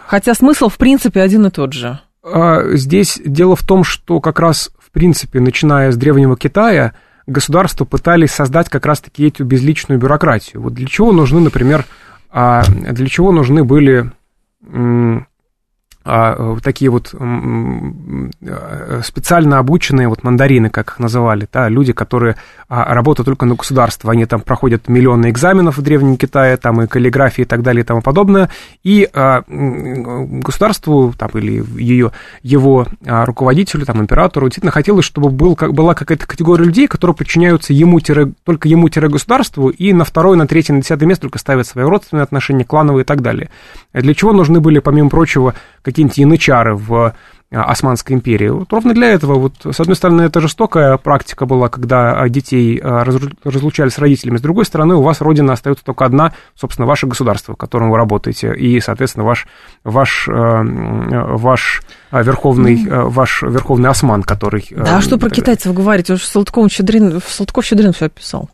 Хотя смысл, в принципе, один и тот же. А, здесь дело в том, что как раз, в принципе, начиная с Древнего Китая, государства пытались создать как раз-таки эту безличную бюрократию. Вот для чего нужны, например, а, для чего нужны были такие вот э, специально обученные вот мандарины, как их называли, да, люди, которые а, работают только на государство, они там проходят миллионы экзаменов в Древнем Китае, там и каллиграфии и так далее и тому подобное, и а, государству там, или ее, его руководителю, там, императору действительно хотелось, чтобы был, была какая-то категория людей, которые подчиняются ему, только ему-государству, и на второе, на третье, на десятое место только ставят свои родственные отношения, клановые и так далее. Для чего нужны были, помимо прочего, какие-нибудь янычары в э, Османской империи. Вот ровно для этого, вот, с одной стороны, это жестокая практика была, когда детей э, разлучали с родителями, с другой стороны, у вас родина остается только одна, собственно, ваше государство, в котором вы работаете, и, соответственно, ваш, ваш, э, ваш верховный, ваш верховный осман, который... Да, а что про китайцев говорить? Уж Салтыков-Щедрин Салтыков-Щедрин все описал.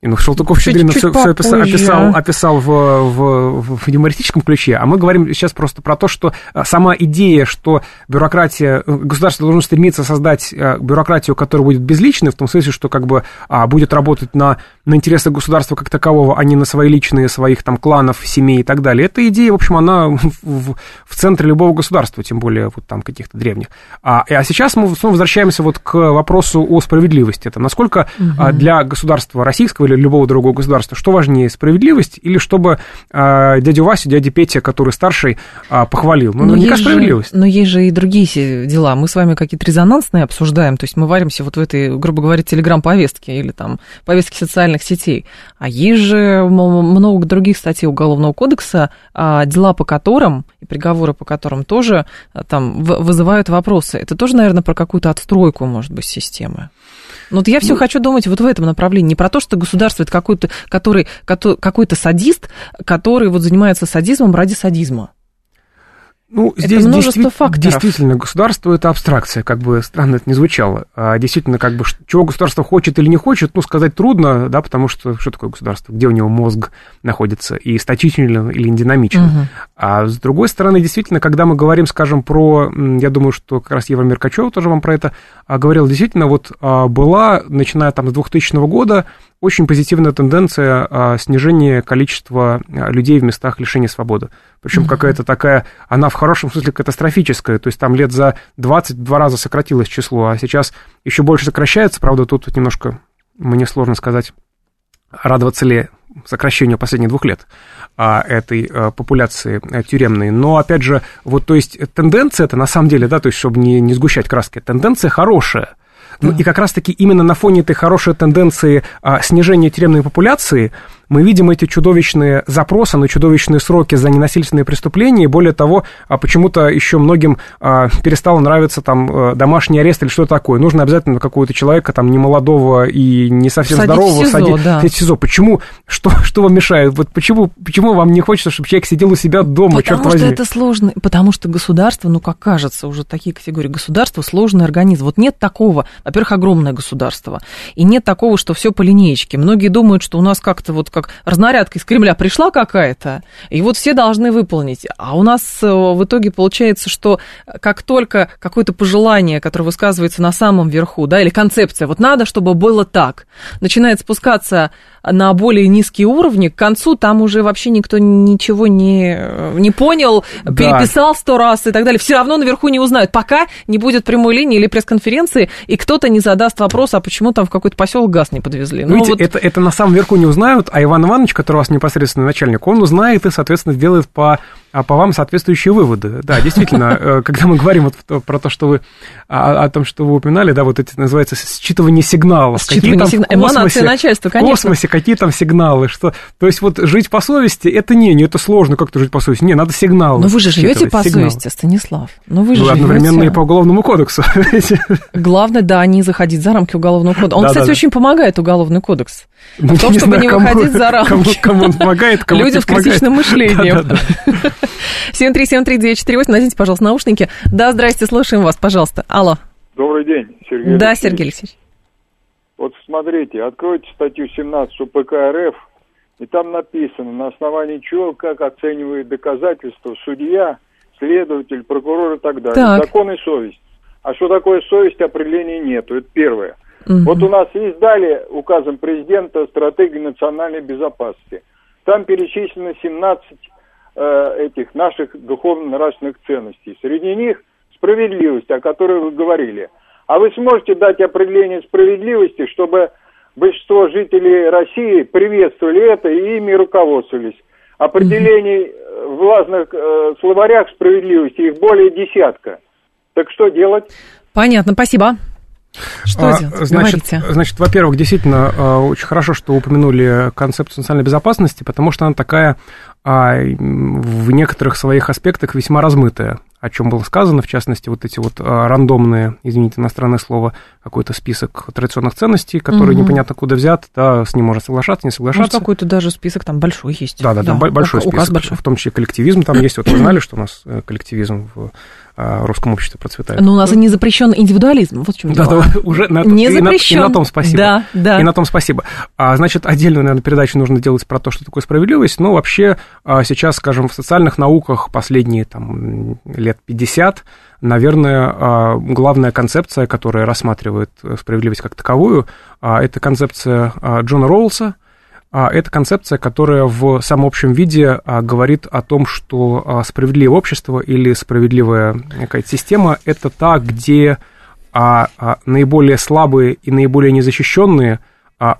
И, ну, Шелтуков Щедрин все, все описал, описал, описал в, в, в юмористическом ключе, а мы говорим сейчас просто про то, что а, сама идея, что бюрократия, э, государство должно стремиться создать э, бюрократию, которая будет безличной, в том смысле, что как бы а, будет работать на, на интересы государства как такового, а не на свои личные, своих там кланов, семей и так далее. Эта идея, в общем, она [LAUGHS] в, в центре любого государства, тем более вот там каких-то древних. А, а сейчас мы снова возвращаемся вот к вопросу о справедливости. Это насколько угу. для государства российского или любого другого государства, что важнее, справедливость или чтобы э, дядю Васю, дядя Петя, который старший, э, похвалил? Ну, но наверняка справедливость. Же, но есть же и другие дела. Мы с вами какие-то резонансные обсуждаем, то есть мы варимся вот в этой, грубо говоря, телеграм-повестке или там повестке социальных сетей. А есть же много других статей Уголовного кодекса, а, дела по которым и приговоры по которым тоже а, там вызывают вопросы. Это тоже, наверное, про какую-то отстройку, может быть, системы. Ну, вот я все ну, хочу думать вот в этом направлении. Не про то, что государство это какой-то, который, какой-то садист, который вот занимается садизмом ради садизма. Ну, это здесь множество действи- факторов. Действительно, государство это абстракция, как бы странно это не звучало. А действительно, как бы, чего государство хочет или не хочет, ну, сказать трудно, да, потому что что такое государство? Где у него мозг находится? И статичен или динамичен? Угу. А с другой стороны, действительно, когда мы говорим, скажем, про, я думаю, что как раз Евромир Качева тоже вам про это а, говорил, действительно, вот а, была, начиная там с 2000 года, очень позитивная тенденция а, снижения количества а, людей в местах лишения свободы. Причем mm-hmm. какая-то такая, она в хорошем смысле катастрофическая, то есть там лет за 20 два раза сократилось число, а сейчас еще больше сокращается, правда, тут вот немножко мне сложно сказать, радоваться ли сокращению последних двух лет а, этой а, популяции а, тюремной. Но, опять же, вот, то есть, тенденция это на самом деле, да, то есть, чтобы не, не сгущать краски, тенденция хорошая. Ну, и как раз-таки именно на фоне этой хорошей тенденции а, снижения тюремной популяции мы видим эти чудовищные запросы на чудовищные сроки за ненасильственные преступления, и более того, а, почему-то еще многим а, перестало нравиться там э, домашний арест или что такое. Нужно обязательно какого-то человека там немолодого и не совсем садить здорового в СИЗО, садить, да. в СИЗО. Почему? Что, [LAUGHS] что вам мешает? Вот почему, почему вам не хочется, чтобы человек сидел у себя дома, Потому что возьми? это сложно, потому что государство, ну, как кажется, уже такие категории, государство сложный организм. Вот нет такого, во-первых, огромное государство, и нет такого, что все по линеечке. Многие думают, что у нас как-то вот как разнарядка из Кремля пришла какая-то, и вот все должны выполнить. А у нас э, в итоге получается, что как только какое-то пожелание, которое высказывается на самом верху, да, или концепция, вот надо, чтобы было так, начинает спускаться на более низкие уровни, к концу там уже вообще никто ничего не, не понял, да. переписал сто раз и так далее. Все равно наверху не узнают, пока не будет прямой линии или пресс-конференции, и кто-то не задаст вопрос, а почему там в какой-то поселок газ не подвезли. Ну, Видите, вот... это, это на самом верху не узнают, а Иван Иванович, который у вас непосредственный начальник, он узнает и, соответственно, сделает по а по вам соответствующие выводы. Да, действительно, [LAUGHS] э, когда мы говорим вот про то, что вы о, о том, что вы упоминали, да, вот это называется считывание сигналов. Считывание сигналов. Эманация начальства, конечно. В космосе какие там сигналы, что... То есть вот жить по совести, это не, не это сложно как-то жить по совести. Не, надо сигналы. Но вы же живете по сигналы. совести, Станислав. Но вы же ну, одновременно и по уголовному кодексу. Главное, да, не заходить за рамки уголовного кодекса. Он, да, кстати, да, очень помогает, уголовный кодекс. В том, чтобы не выходить за [LAUGHS] рамки. Кому, кому он помогает, кому Люди с критичным мышлением. 7373948, наденьте, пожалуйста, наушники. Да, здрасте, слушаем вас, пожалуйста. Алло. Добрый день, Сергей Да, Сергей Алексеевич. Вот смотрите, откройте статью 17 УПК РФ, и там написано, на основании чего, как оценивает доказательства судья, следователь, прокурор и так далее. Так. Закон и совесть. А что такое совесть, определения нету. Это первое. Угу. Вот у нас издали указом президента стратегию национальной безопасности. Там перечислено 17 э, этих наших духовно-нравственных ценностей. Среди них справедливость, о которой вы говорили. А вы сможете дать определение справедливости, чтобы большинство жителей России приветствовали это и ими руководствовались. Определений э, в разных э, словарях справедливости их более десятка. Так что делать? Понятно, спасибо. Что а, делать? Значит, значит, во-первых, действительно, а, очень хорошо, что упомянули концепцию национальной безопасности, потому что она такая а, в некоторых своих аспектах весьма размытая о чем было сказано, в частности, вот эти вот а, рандомные, извините, иностранное слово, какой-то список традиционных ценностей, которые угу. непонятно куда взят, да, с ним можно соглашаться, не соглашаться. Может, какой-то даже список там большой есть. Да, да, да, да большой список, большой. в том числе коллективизм там есть. Вот вы знали, что у нас э, коллективизм в а, русском обществе процветает. Но у нас и не запрещен индивидуализм, вот в чем да, дело. Да, уже на, не и запрещен. На, и на том спасибо. Да, да. И на том спасибо. А, значит, отдельную, наверное, передачу нужно делать про то, что такое справедливость, но вообще а, сейчас, скажем, в социальных науках последние там лет 50 наверное, а, главная концепция, которая рассматривает справедливость как таковую, а, это концепция а, Джона Роулса. Это концепция, которая в самом общем виде говорит о том, что справедливое общество или справедливая какая-то система – это та, где наиболее слабые и наиболее незащищенные –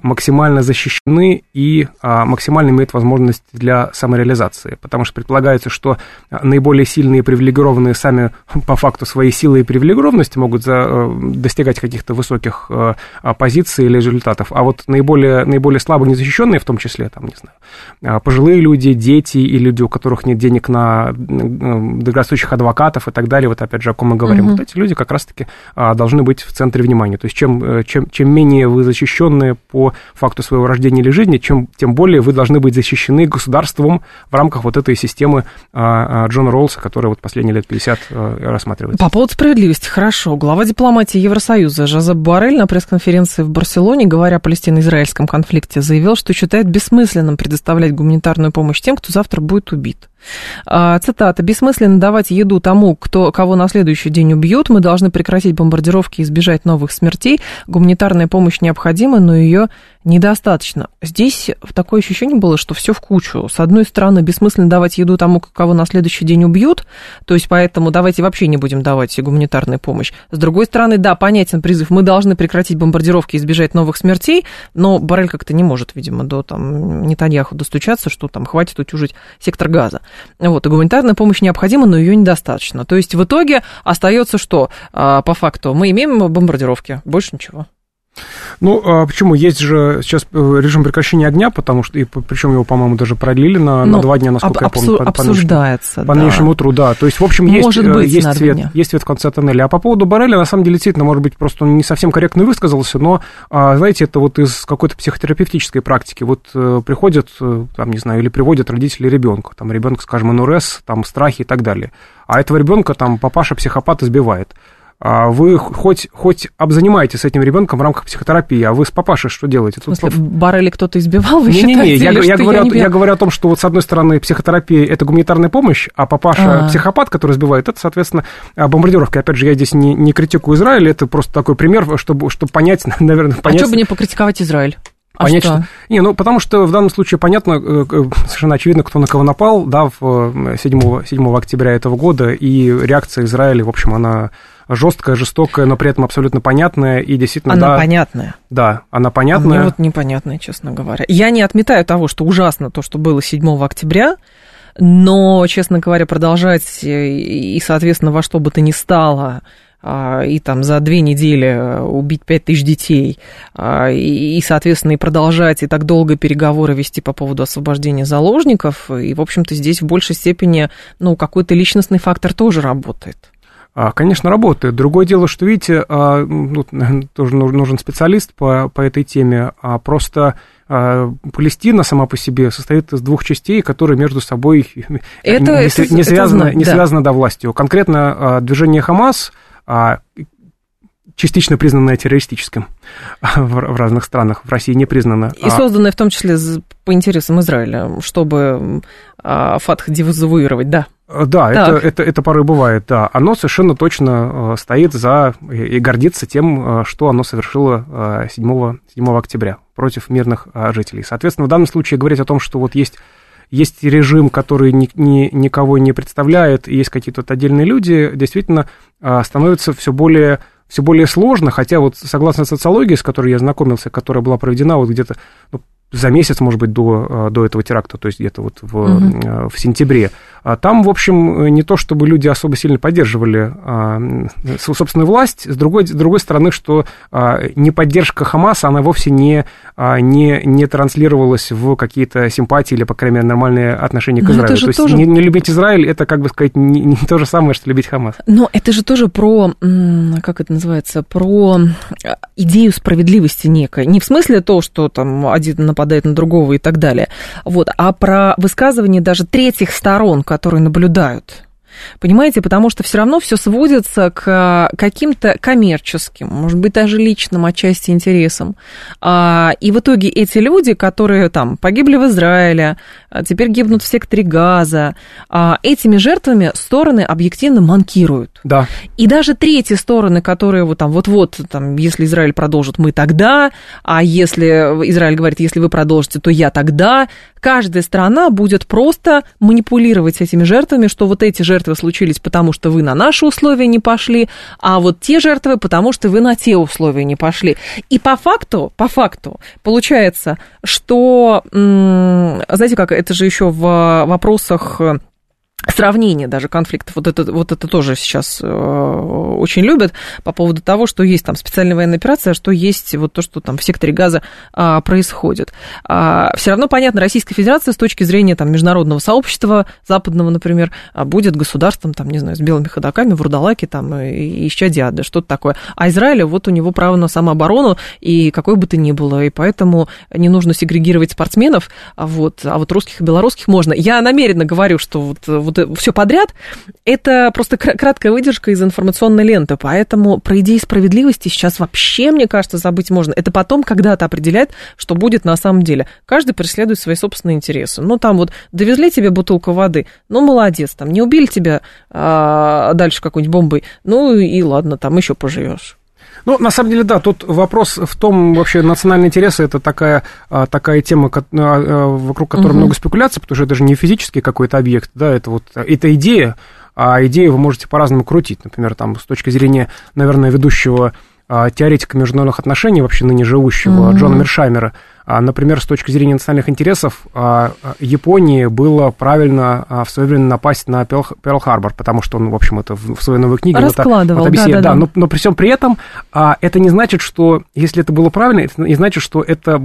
максимально защищены и а, максимально имеют возможность для самореализации. Потому что предполагается, что наиболее сильные и привилегированные сами [LAUGHS] по факту своей силы и привилегированности могут за, э, достигать каких-то высоких э, а, позиций или результатов. А вот наиболее, наиболее слабые, незащищенные, в том числе, там, не знаю, пожилые люди, дети и люди, у которых нет денег на дорогостоящих адвокатов и так далее, вот опять же, о ком мы говорим, угу. вот эти люди как раз-таки должны быть в центре внимания. То есть чем, э, чем, чем менее вы защищенные по факту своего рождения или жизни, чем, тем более вы должны быть защищены государством в рамках вот этой системы а, а, Джона Роллса, которая вот последние лет 50 а, рассматривается. По поводу справедливости, хорошо. Глава дипломатии Евросоюза Жозеп Барель на пресс-конференции в Барселоне, говоря о палестино-израильском конфликте, заявил, что считает бессмысленным предоставлять гуманитарную помощь тем, кто завтра будет убит. А, цитата. «Бессмысленно давать еду тому, кто, кого на следующий день убьют. Мы должны прекратить бомбардировки и избежать новых смертей. Гуманитарная помощь необходима, но ее недостаточно». Здесь такое ощущение было, что все в кучу. С одной стороны, бессмысленно давать еду тому, кого на следующий день убьют, то есть поэтому давайте вообще не будем давать гуманитарную помощь. С другой стороны, да, понятен призыв, мы должны прекратить бомбардировки и избежать новых смертей, но Барель как-то не может, видимо, до там Нетаньяху достучаться, что там хватит утюжить сектор газа. Вот, и гуманитарная помощь необходима, но ее недостаточно. То есть в итоге остается что? А, по факту мы имеем бомбардировки, больше ничего. Ну, а почему? Есть же сейчас э, режим прекращения огня, потому что, и, причем его, по-моему, даже продлили на, ну, на два дня, насколько об, я помню. По, обсуждается, по, нынешнему, да. утру, да. То есть, в общем, Может есть, э, быть, есть, свет, есть свет в конце тоннеля. А по поводу Барреля, на самом деле, действительно, может быть, просто он не совсем корректно высказался, но, а, знаете, это вот из какой-то психотерапевтической практики. Вот э, приходят, там, не знаю, или приводят родители ребенка, там, ребенка, скажем, НРС, там, страхи и так далее. А этого ребенка там папаша психопат избивает. А вы хоть, хоть обзанимаетесь с этим ребенком в рамках психотерапии, а вы с папашей что делаете? Тут... В смысле, Баррели кто-то избивал, вы не, считаете? Не, не, я, я, говорю, я, не... я говорю о том, что вот с одной стороны психотерапия – это гуманитарная помощь, а папаша А-а-а. психопат, который избивает, это, соответственно, бомбардировка. Опять же, я здесь не, не критикую Израиль, это просто такой пример, чтобы, чтобы понять, [LAUGHS] наверное, понять... А что бы не покритиковать Израиль? А понять, что? что... Не, ну, потому что в данном случае понятно, э, э, совершенно очевидно, кто на кого напал, да, в 7, 7 октября этого года, и реакция Израиля, в общем, она жесткая, жестокая, но при этом абсолютно понятная и действительно... Она да, понятная. Да, она понятная. А мне вот непонятная, честно говоря. Я не отметаю того, что ужасно то, что было 7 октября, но, честно говоря, продолжать и, соответственно, во что бы то ни стало и там за две недели убить пять тысяч детей, а, и, соответственно, и продолжать и так долго переговоры вести по поводу освобождения заложников, и, в общем-то, здесь в большей степени, ну, какой-то личностный фактор тоже работает. А, конечно, работает. Другое дело, что, видите, а, тоже нужен специалист по, по этой теме, а просто Палестина сама по себе состоит из двух частей, которые между собой [LAUGHS] это, не, это, не, связаны, это, не да. связаны до властью. Конкретно движение Хамас частично признанное террористическим в, разных странах, в России не признано. И созданное в том числе по интересам Израиля, чтобы Фатх девазуировать, да. Да, это, это, это порой бывает, да. Оно совершенно точно стоит за и гордится тем, что оно совершило 7, 7 октября против мирных жителей. Соответственно, в данном случае говорить о том, что вот есть есть режим, который ни, ни, никого не представляет, и есть какие-то вот отдельные люди, действительно становится все более, все более сложно, хотя вот согласно социологии, с которой я знакомился, которая была проведена вот где-то ну, за месяц, может быть, до, до этого теракта, то есть где-то вот в, угу. в сентябре, а там, в общем, не то чтобы люди особо сильно поддерживали а, собственную власть, с другой, с другой стороны, что а, не поддержка Хамаса, она вовсе не, не, не транслировалась в какие-то симпатии или, по крайней мере, нормальные отношения к Израилю. То есть тоже... не, не любить Израиль, это, как бы сказать, не, не то же самое, что любить Хамас. Но это же тоже про, как это называется, про идею справедливости некой. Не в смысле то, что там один нападает на другого и так далее, вот, а про высказывание даже третьих сторон, которые наблюдают. Понимаете, потому что все равно все сводится к каким-то коммерческим, может быть, даже личным отчасти интересам. А, и в итоге эти люди, которые там погибли в Израиле, а теперь гибнут в секторе Газа, а, этими жертвами стороны объективно манкируют. Да. И даже третьи стороны, которые вот там вот-вот, там, если Израиль продолжит, мы тогда, а если Израиль говорит, если вы продолжите, то я тогда, каждая страна будет просто манипулировать этими жертвами, что вот эти жертвы случились, потому что вы на наши условия не пошли, а вот те жертвы, потому что вы на те условия не пошли. И по факту, по факту, получается, что, знаете как, это же еще в вопросах сравнение даже конфликтов. Вот это, вот это тоже сейчас э, очень любят по поводу того, что есть там специальная военная операция, а что есть вот то, что там в секторе газа а, происходит. А, все равно понятно, Российская Федерация с точки зрения там международного сообщества западного, например, а, будет государством, там, не знаю, с белыми ходоками, вурдалаки там и, и щадиады, что-то такое. А Израиль, вот у него право на самооборону и какой бы то ни было, и поэтому не нужно сегрегировать спортсменов, а вот, а вот русских и белорусских можно. Я намеренно говорю, что вот вот все подряд, это просто краткая выдержка из информационной ленты. Поэтому про идеи справедливости сейчас вообще, мне кажется, забыть можно. Это потом когда-то определяет, что будет на самом деле. Каждый преследует свои собственные интересы. Ну, там вот довезли тебе бутылку воды, ну, молодец, там не убили тебя а, дальше какой-нибудь бомбой, ну и ладно, там еще поживешь. Ну, на самом деле, да, тут вопрос в том, вообще, национальные интересы, это такая, а, такая тема, а, а, вокруг которой угу. много спекуляций, потому что это же не физический какой-то объект, да, это вот, это идея, а идею вы можете по-разному крутить. Например, там, с точки зрения, наверное, ведущего теоретика международных отношений, вообще ныне живущего, mm-hmm. Джона Мершаймера, например, с точки зрения национальных интересов, а, а, Японии было правильно в свое время напасть на Перл-Харбор, потому что он, в общем, это в своей новой книге... Раскладывал, вот, да, да, да. Но, но при всем при этом это не значит, что, если это было правильно, это не значит, что, это,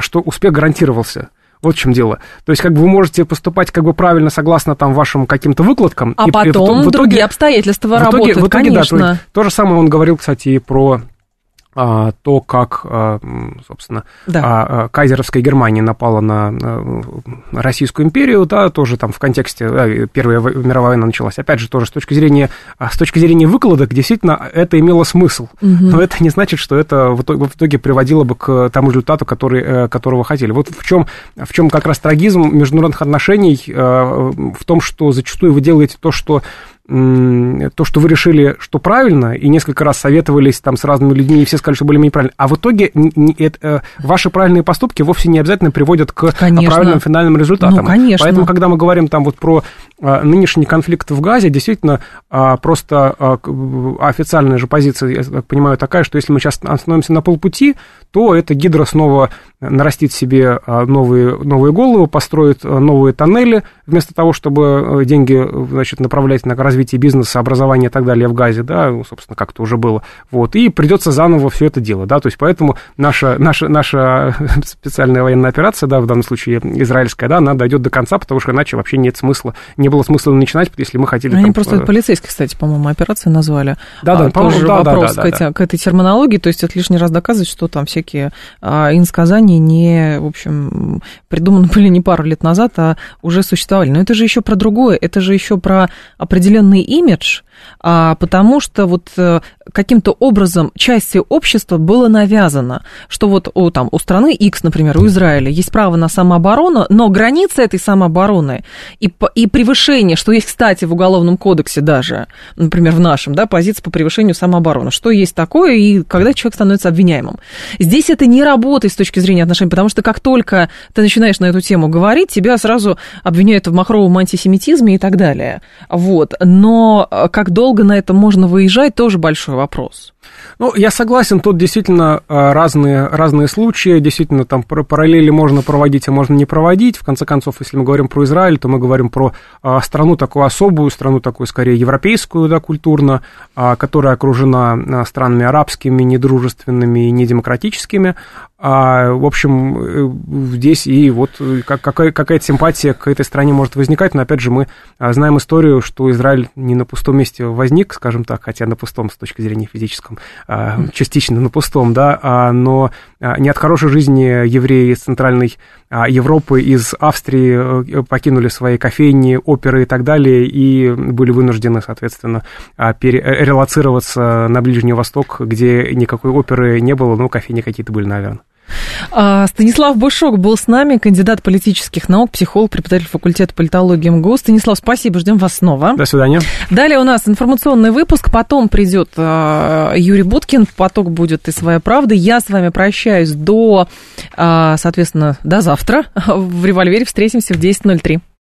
что успех гарантировался. Вот в чем дело. То есть, как бы вы можете поступать как бы правильно согласно там вашим каким-то выкладкам. А и, потом и в, в итоге, другие обстоятельства в итоге, работают, в итоге, конечно. Да, то, то же самое он говорил, кстати, и про а, то, как, а, собственно, да. А, кайзеровская Германия напала на Российскую империю, да, тоже там в контексте Первая мировая война началась. Опять же, тоже с точки зрения, с точки зрения выкладок, действительно, это имело смысл. Угу. Но это не значит, что это в итоге, в итоге приводило бы к тому результату, который, которого хотели. Вот в чем, в чем как раз трагизм международных отношений, в том, что зачастую вы делаете то, что то, что вы решили, что правильно, и несколько раз советовались там с разными людьми, и все сказали, что более-менее правильно, а в итоге не, это, э, ваши правильные поступки вовсе не обязательно приводят к конечно. правильным финальным результатам. Ну, конечно. Поэтому, когда мы говорим там вот про а, нынешний конфликт в Газе, действительно, а, просто а, официальная же позиция, я так понимаю, такая, что если мы сейчас остановимся на полпути, то эта гидра снова нарастит себе новые, новые головы, построит новые тоннели, вместо того, чтобы деньги значит, направлять на развитие бизнеса, образования и так далее в Газе, да, ну, собственно, как это уже было, вот, и придется заново все это делать, да, то есть поэтому наша, наша, наша [LAUGHS] специальная военная операция, да, в данном случае израильская, да, она дойдет до конца, потому что иначе вообще нет смысла, не было смысла начинать, если мы хотели... Они там, просто э... полицейские, кстати, по-моему, операции назвали. Да, да, а, тоже да, вопрос да, да, к, да, к этой терминологии, то есть это лишний раз доказывает, что там всякие а, инсказания не, в общем, придуманы [LAUGHS] были не пару лет назад, а уже существовали. Но это же еще про другое, это же еще про определенный имидж, потому что вот э, каким-то образом части общества было навязано, что вот у, там, у страны X, например, у Израиля есть право на самооборону, но граница этой самообороны и, и превышение, что есть, кстати, в Уголовном кодексе даже, например, в нашем, да, позиция по превышению самообороны, что есть такое и когда человек становится обвиняемым. Здесь это не работает с точки зрения отношений, потому что как только ты начинаешь на эту тему говорить, тебя сразу обвиняют в махровом антисемитизме и так далее. Вот. Но э, долго на это можно выезжать, тоже большой вопрос. Ну, я согласен, тут действительно э, разные, разные случаи, действительно там параллели можно проводить, а можно не проводить. В конце концов, если мы говорим про Израиль, то мы говорим про э, страну такую особую, страну такую скорее европейскую, да, культурно, э, которая окружена странами арабскими, недружественными и недемократическими. А, в общем, здесь и вот какая, какая-то симпатия к этой стране может возникать, но опять же мы знаем историю, что Израиль не на пустом месте возник, скажем так, хотя на пустом с точки зрения физическом, а, частично на пустом, да, а, но а, не от хорошей жизни евреи из Центральной Европы, из Австрии э, покинули свои кофейни, оперы и так далее, и были вынуждены, соответственно, перерелацироваться на Ближний Восток, где никакой оперы не было, но кофейни какие-то были, наверное. А, Станислав Бушок был с нами, кандидат политических наук, психолог, преподаватель факультета политологии МГУ. Станислав, спасибо, ждем вас снова. До свидания. Далее у нас информационный выпуск, потом придет а, Юрий Буткин, поток будет и своя правда. Я с вами прощаюсь до, а, соответственно, до завтра. [LAUGHS] В револьвере встретимся в 10.03.